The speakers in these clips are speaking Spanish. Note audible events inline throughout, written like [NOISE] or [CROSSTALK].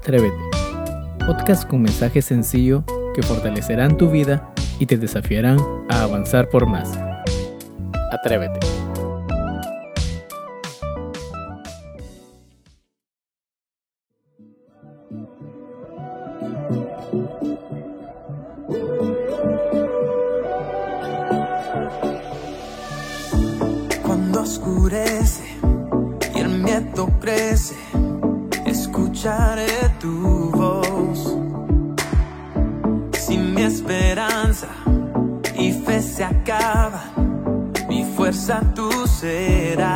Atrévete, podcast con mensaje sencillo que fortalecerán tu vida y te desafiarán a avanzar por más. Atrévete. Cuando oscurece y el miedo crece, escucharé tu voz. Si mi esperanza y fe se acaban, mi fuerza tú serás.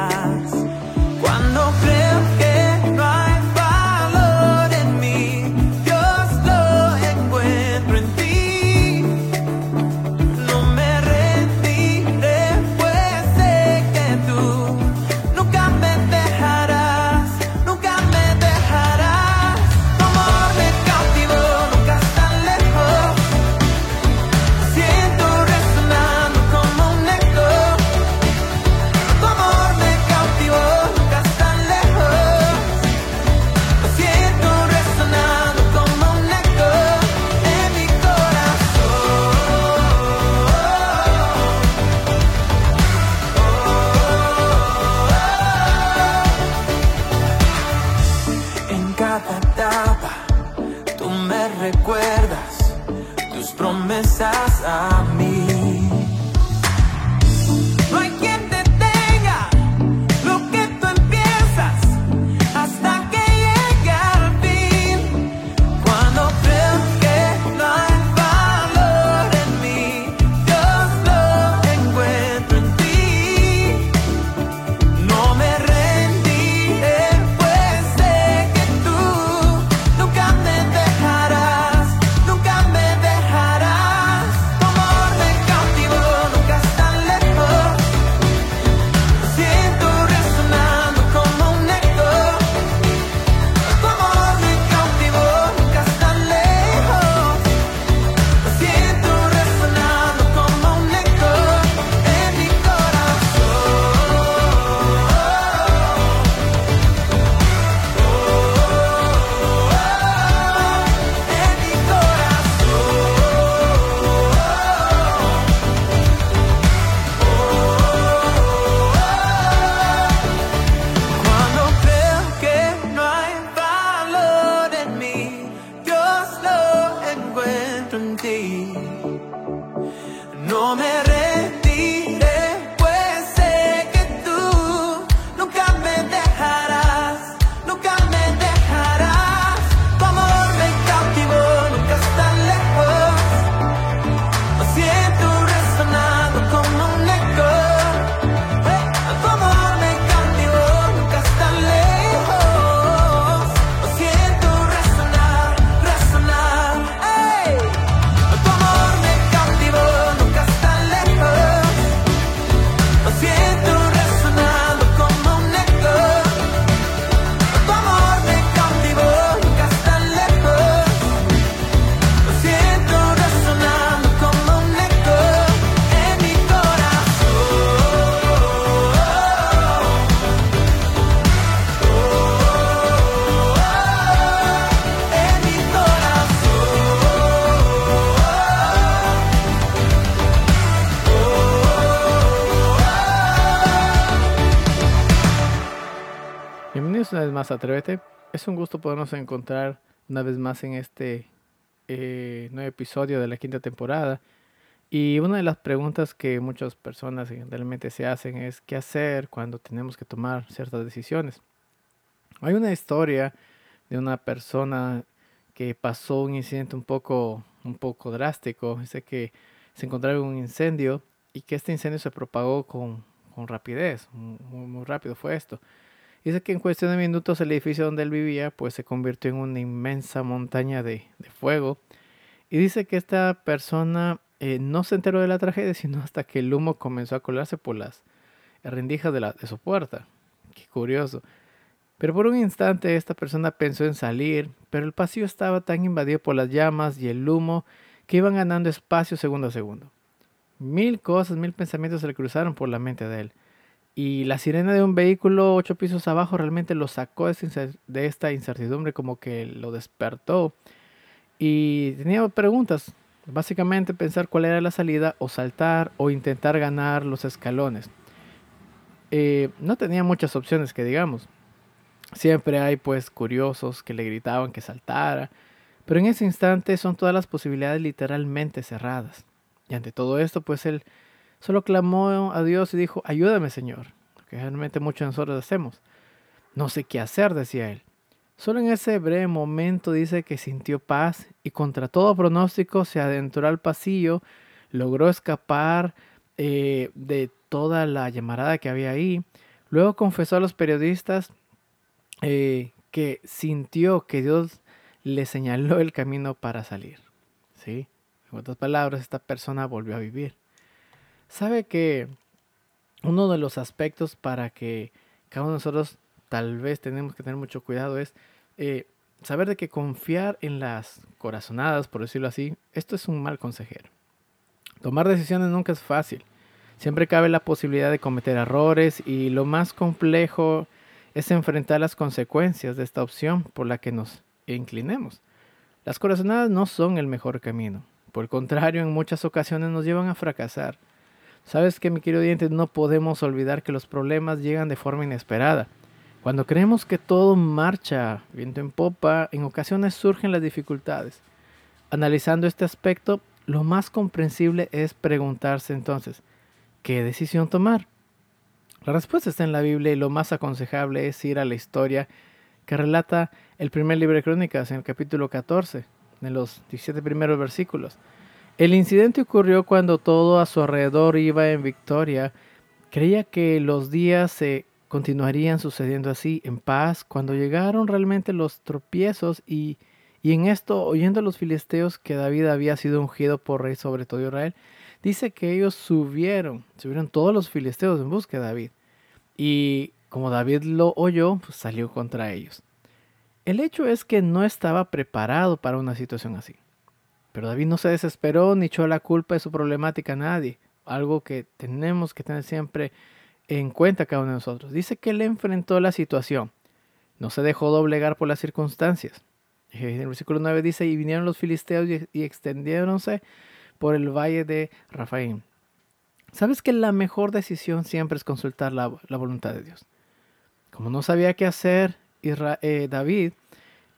Me una vez más Atrévete. Es un gusto podernos encontrar una vez más en este eh, nuevo episodio de la quinta temporada. Y una de las preguntas que muchas personas generalmente se hacen es qué hacer cuando tenemos que tomar ciertas decisiones. Hay una historia de una persona que pasó un incidente un poco, un poco drástico. Dice que se encontraba un incendio y que este incendio se propagó con, con rapidez. Muy, muy rápido fue esto. Dice que en cuestión de minutos el edificio donde él vivía pues se convirtió en una inmensa montaña de, fuego. Y dice que esta persona eh, no se enteró de la tragedia [LAUGHS] sino hasta que el humo comenzó a colarse por las rendijas de, la, de su puerta. Qué curioso. Pero por un instante esta persona pensó en salir, pero el pasillo estaba tan invadido por las llamas y el humo que iban ganando espacio segundo a segundo. Mil cosas, mil pensamientos se le cruzaron por la mente de él. Y la sirena de un vehículo ocho pisos abajo realmente lo sacó de esta incertidumbre, como que lo despertó. Y tenía preguntas. Básicamente pensar cuál era la salida o saltar o intentar ganar los escalones. Eh, no tenía muchas opciones que digamos. Siempre hay pues curiosos que le gritaban que saltara. Pero en ese instante son todas las posibilidades literalmente cerradas. Y ante todo esto pues él Solo clamó a Dios y dijo, ayúdame Señor, que realmente muchos de nosotros hacemos. No sé qué hacer, decía él. Solo en ese breve momento dice que sintió paz y contra todo pronóstico se adentró al pasillo, logró escapar eh, de toda la llamarada que había ahí. Luego confesó a los periodistas eh, que sintió que Dios le señaló el camino para salir. ¿Sí? En otras palabras, esta persona volvió a vivir. Sabe que uno de los aspectos para que cada uno de nosotros tal vez tenemos que tener mucho cuidado es eh, saber de que confiar en las corazonadas, por decirlo así, esto es un mal consejero. Tomar decisiones nunca es fácil. Siempre cabe la posibilidad de cometer errores y lo más complejo es enfrentar las consecuencias de esta opción por la que nos inclinemos. Las corazonadas no son el mejor camino. Por el contrario, en muchas ocasiones nos llevan a fracasar. Sabes que, mi querido diente, no podemos olvidar que los problemas llegan de forma inesperada. Cuando creemos que todo marcha viento en popa, en ocasiones surgen las dificultades. Analizando este aspecto, lo más comprensible es preguntarse entonces, ¿qué decisión tomar? La respuesta está en la Biblia y lo más aconsejable es ir a la historia que relata el primer libro de Crónicas en el capítulo 14, en los 17 primeros versículos. El incidente ocurrió cuando todo a su alrededor iba en victoria. Creía que los días se continuarían sucediendo así, en paz, cuando llegaron realmente los tropiezos y, y en esto, oyendo a los filisteos que David había sido ungido por rey sobre todo Israel, dice que ellos subieron, subieron todos los filisteos en busca de David. Y como David lo oyó, pues salió contra ellos. El hecho es que no estaba preparado para una situación así. Pero David no se desesperó ni echó la culpa de su problemática a nadie, algo que tenemos que tener siempre en cuenta cada uno de nosotros. Dice que él enfrentó la situación, no se dejó doblegar por las circunstancias. En el versículo 9 dice, y vinieron los filisteos y, extendiéronse por el valle de Rafaim. ¿Sabes que la mejor decisión siempre es consultar la, voluntad de Dios? Como no sabía qué hacer, eh, David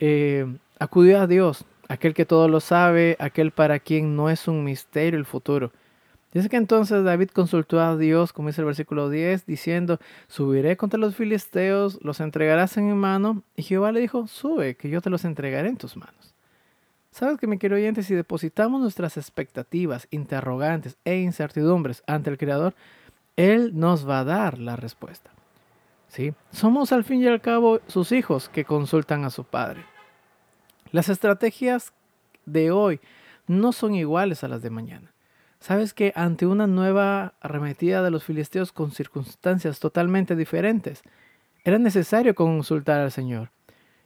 eh, acudió a Dios aquel que todo lo sabe, aquel para quien no es un misterio el futuro. Dice que entonces David consultó a Dios, como dice el versículo 10, diciendo, subiré contra los filisteos, los entregarás en mi mano. Y Jehová le dijo, sube, que yo te los entregaré en tus manos. Sabes que, mi querido oyente, si depositamos nuestras expectativas, interrogantes e incertidumbres ante el Creador, Él nos va a dar la respuesta. ¿Sí? Somos al fin y al cabo sus hijos que consultan a su Padre. Las estrategias de hoy no son iguales a las de mañana. Sabes que ante una nueva arremetida de los filisteos con circunstancias totalmente diferentes, era necesario consultar al Señor.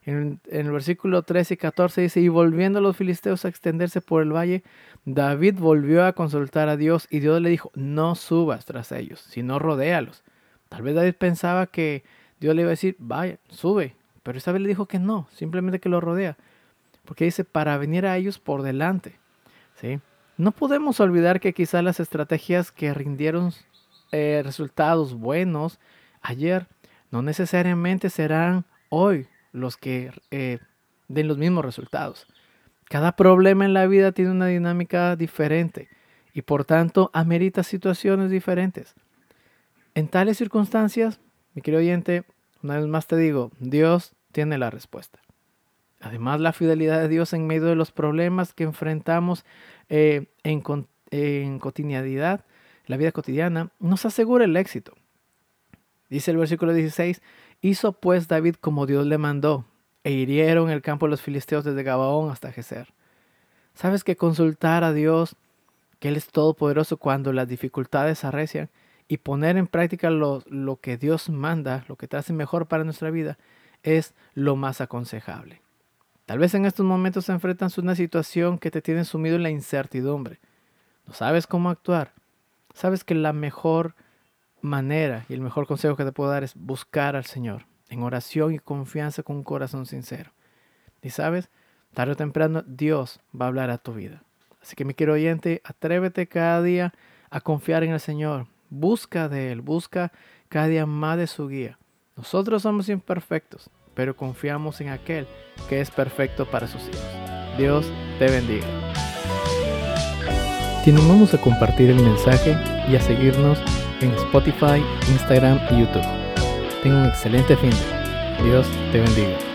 En, el versículo 13 y 14 dice, y volviendo los filisteos a extenderse por el valle, David volvió a consultar a Dios y Dios le dijo, no subas tras ellos, sino rodéalos. Tal vez David pensaba que Dios le iba a decir, vaya, sube, pero esta vez le dijo que no, simplemente que lo rodea porque dice para venir a ellos por delante. ¿sí? No podemos olvidar que quizás las estrategias que rindieron eh, resultados buenos ayer no necesariamente serán hoy los que eh, den los mismos resultados. Cada problema en la vida tiene una dinámica diferente y por tanto amerita situaciones diferentes. En tales circunstancias, mi querido oyente, una vez más te digo, Dios tiene la respuesta. Además, la fidelidad de Dios en medio de los problemas que enfrentamos eh, en, cotidianidad, la vida cotidiana, nos asegura el éxito. Dice el versículo 16, hizo pues David como Dios le mandó, e hirieron el campo de los filisteos desde Gabaón hasta Geser. ¿Sabes que consultar a Dios, que Él es todopoderoso cuando las dificultades arrecian, y poner en práctica lo, lo que Dios manda, lo que te hace mejor para nuestra vida, es lo más aconsejable? Tal vez en estos momentos se enfrentan a una situación que te tiene sumido en la incertidumbre. No sabes cómo actuar. Sabes que la mejor manera y el mejor consejo que te puedo dar es buscar al Señor en oración y confianza con un corazón sincero. Y sabes, tarde o temprano Dios va a hablar a tu vida. Así que mi querido oyente, atrévete cada día a confiar en el Señor. Busca de Él, busca cada día más de su guía. Nosotros somos imperfectos, pero confiamos en aquel que es perfecto para sus hijos. Dios te bendiga. Te animamos a compartir el mensaje y a seguirnos en Spotify, Instagram y YouTube. Tenga un excelente fin. Dios te bendiga.